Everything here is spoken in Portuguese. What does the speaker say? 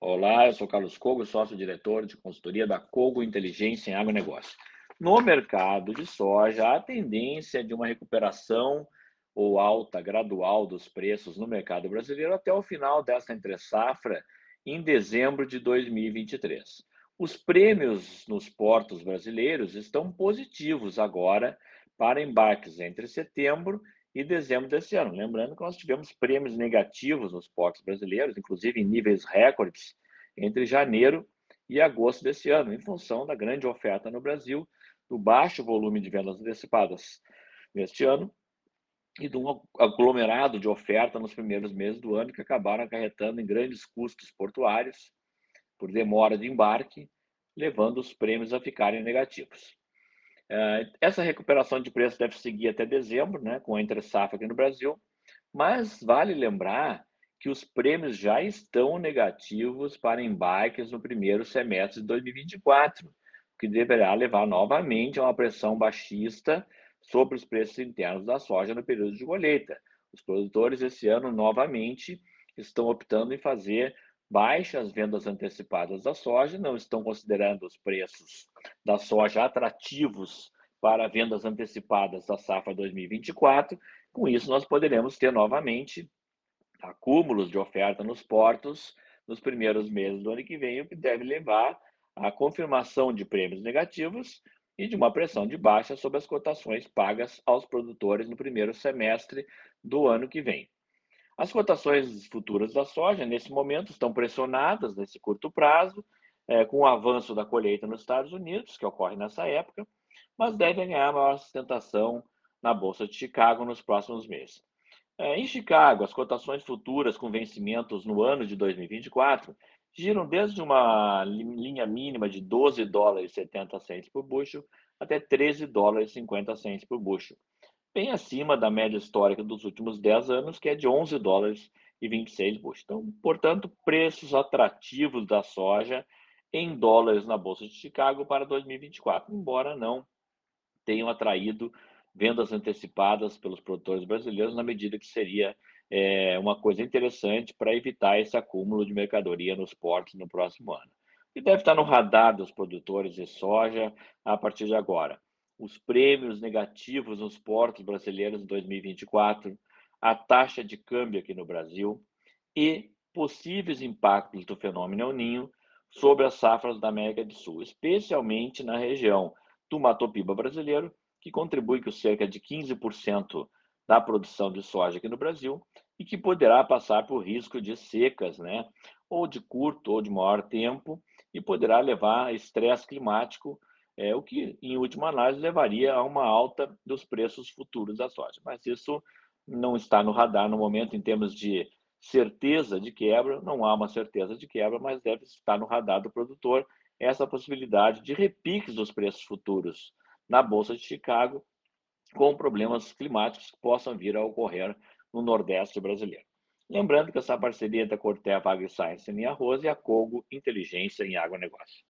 Olá, eu sou Carlos Cogo, sócio-diretor de consultoria da Cogo Inteligência em Agronegócio. No mercado de soja, a tendência de uma recuperação ou alta gradual dos preços no mercado brasileiro até o final desta entre-safra, em dezembro de 2023. Os prêmios nos portos brasileiros estão positivos agora para embarques entre setembro e dezembro desse ano. Lembrando que nós tivemos prêmios negativos nos portos brasileiros, inclusive em níveis recordes, entre janeiro e agosto desse ano, em função da grande oferta no Brasil, do baixo volume de vendas antecipadas neste ano e de um aglomerado de oferta nos primeiros meses do ano que acabaram acarretando em grandes custos portuários por demora de embarque, levando os prêmios a ficarem negativos. Eh, essa recuperação de preço deve seguir até dezembro, né, com a entre safra aqui no Brasil, mas vale lembrar que os prêmios já estão negativos para embarques no primeiro semestre de 2024, o que deverá levar novamente a uma pressão baixista sobre os preços internos da soja no período de colheita. Os produtores esse ano novamente estão optando em fazer baixas vendas antecipadas da soja, não estão considerando os preços da soja atrativos para vendas antecipadas da safra 2024. Com isso, nós poderemos ter novamente acúmulos de oferta nos portos nos primeiros meses do ano que vem, o que deve levar à confirmação de prêmios negativos e de uma pressão de baixa sobre as cotações pagas aos produtores no primeiro semestre do ano que vem. As cotações futuras da soja, nesse momento, estão pressionadas nesse curto prazo, é, com o avanço da colheita nos Estados Unidos, que ocorre nessa época, mas devem ganhar maior sustentação na Bolsa de Chicago nos próximos meses. É, em Chicago, as cotações futuras com vencimentos no ano de 2024 giram desde uma linha mínima de 12 dólares e 70 centes por bushel até 13 dólares e 50 centes por bushel, bem acima da média histórica dos últimos 10 anos, que é de 11 dólares e 26 bushel. Então, portanto, preços atrativos da soja em dólares na Bolsa de Chicago para 2024, embora não tenham atraído vendas antecipadas pelos produtores brasileiros, na medida que seria é, uma coisa interessante para evitar esse acúmulo de mercadoria nos portos no próximo ano. E deve estar no radar dos produtores de soja a partir de agora os prêmios negativos nos portos brasileiros em 2024, a taxa de câmbio aqui no Brasil e possíveis impactos do fenômeno El Ninho sobre as safras da América do Sul, especialmente na região do Mato Piba brasileiro, que contribui com cerca de 15% da produção de soja aqui no Brasil e que poderá passar por risco de secas, né, ou de curto ou de maior tempo, e poderá levar a estresse climático é, o que, em última análise, levaria a uma alta dos preços futuros da soja. Mas isso não está no radar no momento, em termos de certeza de quebra, não há uma certeza de quebra, mas deve estar no radar do produtor essa possibilidade de repiques dos preços futuros na Bolsa de Chicago, com problemas climáticos que possam vir a ocorrer no Nordeste brasileiro. Lembrando que essa parceria entre a Corteva AgriScience em arroz e a Cogo Inteligência em agronegócio.